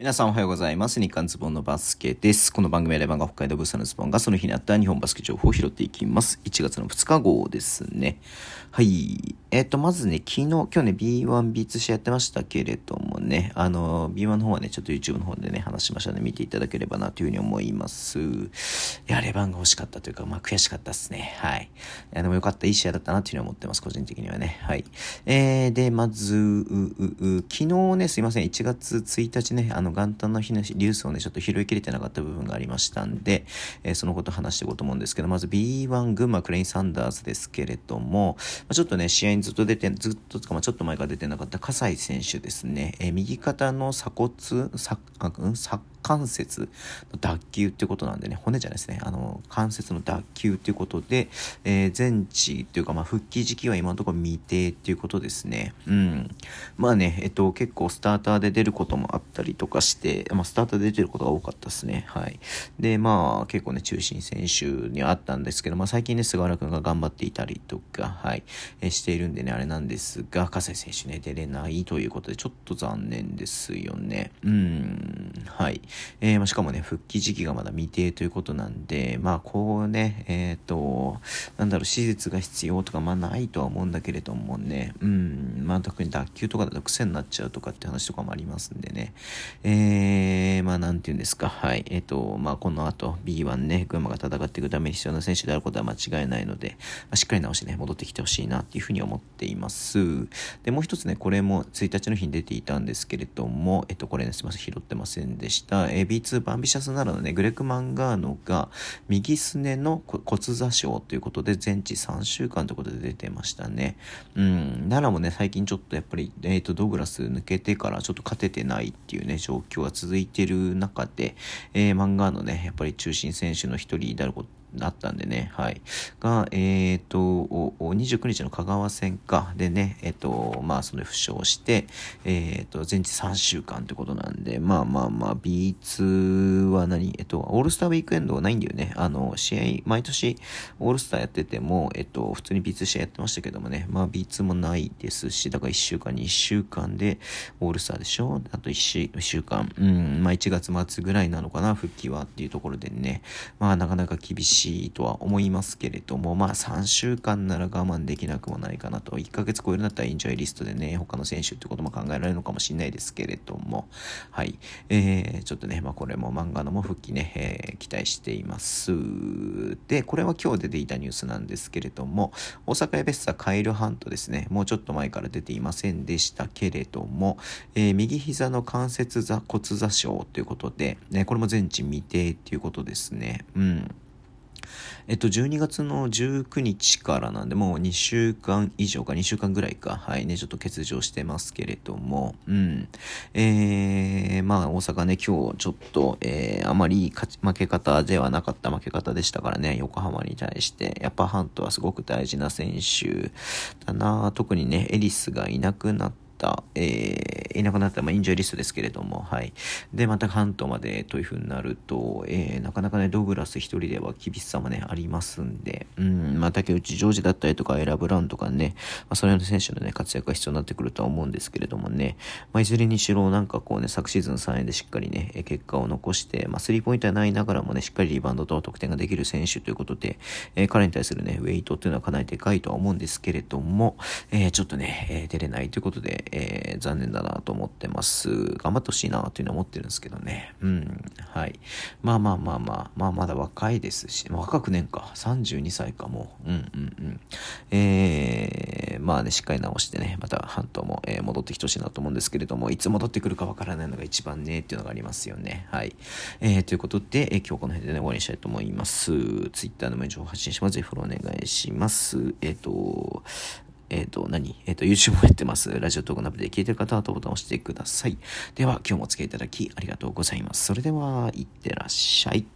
皆さんおはようございます。日刊ズボンのバスケです。この番組はレバンが北海道ブースのズボンがその日にあった日本バスケ情報を拾っていきます。1月の2日号ですね。はい。えっ、ー、と、まずね、昨日、今日ね、B1、B2 試合やってましたけれどもね、あの、B1 の方はね、ちょっと YouTube の方でね、話しましたので、見ていただければなというふうに思います。いや、レバンが欲しかったというか、まあ、悔しかったですね。はい。いや、でもよかった、いい試合だったなというふうに思ってます、個人的にはね。はい。えー、で、まず、う、う、う、昨日ね、すいません、1月1日ね、あの、元旦の日のリュースをね、ちょっと拾いきれてなかった部分がありましたんで、えー、そのこと話していこうと思うんですけど、まず B1 群馬クレイン・サンダースですけれども、まあ、ちょっとね、試合にずっと出て、ずっとつか、まあ、ちょっと前から出てなかった葛西選手ですね、えー、右肩の鎖骨、鎖、鎖関節の脱臼ってことなんでね、骨じゃないですね、あの、関節の脱臼っていうことで、えー、全治っていうか、まあ、復帰時期は今のところ未定っていうことですね。うん。まあね、えっと、結構スターターで出ることもあったりとかして、まあ、スターターで出てることが多かったですね。はい。で、まあ、結構ね、中心選手にあったんですけど、まあ、最近ね、菅原君が頑張っていたりとか、はい、えー、しているんでね、あれなんですが、葛西選手ね、出れないということで、ちょっと残念ですよね。うん。はい。えー、しかもね、復帰時期がまだ未定ということなんで、まあ、こうね、えっ、ー、と、なんだろう、手術が必要とか、まあ、ないとは思うんだけれどもね、うん、まあ、特に脱臼とかだと癖になっちゃうとかって話とかもありますんでね、えー、まあ、なんて言うんですか、はい、えっ、ー、と、まあ、この後、B1 ね、群馬が戦っていくために必要な選手であることは間違いないので、まあ、しっかり直してね、戻ってきてほしいなっていうふうに思っています。で、もう一つね、これも1日の日に出ていたんですけれども、えっと、これね、すみません、拾ってませんでした。えー、B2 バンビシャスならのね、グレック・マンガーノが右すねの骨座症ということで全治3週間ということで出てましたね。うん、奈良もね、最近ちょっとやっぱり、え、ー、と、ドグラス抜けてからちょっと勝ててないっていうね、状況が続いてる中で、えー、漫画のね、やっぱり中心選手の一人であることあったんでね、はい。が、えっ、ー、と、29日の香川戦か、でね、えっ、ー、と、まあ、それ負傷して、えっ、ー、と、全治3週間ってことなんで、まあまあまあ、B2 は何？えっと、オールスターウィークエンドはないんだよね。あの、試合、毎年、オールスターやってても、えっと、普通に B2 試合やってましたけどもね、まあ B2 もないですし、だから1週間、2週間で、オールスターでしょ？あと1週 ,1 週間、うん、まあ1月末ぐらいなのかな、復帰はっていうところでね、まあなかなか厳しい。しいとは思いますけれども、まあ3週間なら我慢できなくもないかなと、1ヶ月超えるんだったらインジョイリストでね、他の選手ってことも考えられるのかもしれないですけれども、はい。えー、ちょっとね、まあこれも漫画のも復帰ね、えー、期待しています。で、これは今日出ていたニュースなんですけれども、大阪エベッサカイルハントですね、もうちょっと前から出ていませんでしたけれども、えー、右膝の関節座骨座症ということで、ね、これも全治未定っていうことですね。うん。えっと、12月の19日からなんで、もう2週間以上か、2週間ぐらいか、はい。ね、ちょっと欠場してますけれども、うん。えー、まあ、大阪ね、今日ちょっと、えー、あまり勝ち負け方ではなかった負け方でしたからね、横浜に対して、やっぱハントはすごく大事な選手だな、特にね、エリスがいなくなって、た、えー、いなくなった、まあ、インジョイリストですけれども、はい。で、また関東までというふうになると、えー、なかなかね、ドグラス一人では厳しさもね、ありますんで、うん、まあ、竹内ジョージだったりとか、エラ・ブラウンとかね、まあ、それの選手のね、活躍が必要になってくるとは思うんですけれどもね、まあ、いずれにしろ、なんかこうね、昨シーズン3円でしっかりね、結果を残して、まあ、スリーポイントはないながらもね、しっかりリバウンドと得点ができる選手ということで、えー、彼に対するね、ウェイトっていうのはかなりでかいとは思うんですけれども、えー、ちょっとね、えー、出れないということで、えー、残念だなと思ってます。頑張ってほしいなというのは思ってるんですけどね。うん。はい。まあまあまあまあ、まあまだ若いですし、若く年か。32歳かも。うんうんうん。えー、まあね、しっかり直してね、また半島も、えー、戻ってきてほしいなと思うんですけれども、いつ戻ってくるかわからないのが一番ね、っていうのがありますよね。はい。えー、ということで、えー、今日この辺でね、終わりにしたいと思います。Twitter のメ情報発信します。ぜひフォローお願いします。えっ、ー、と、えっ、ー、と、何？えっ、ー、と、YouTube もやってます。ラジオトークのアプリで聞いてる方は、ボタンを押してください。では、今日もお付き合いいただきありがとうございます。それでは、いってらっしゃい。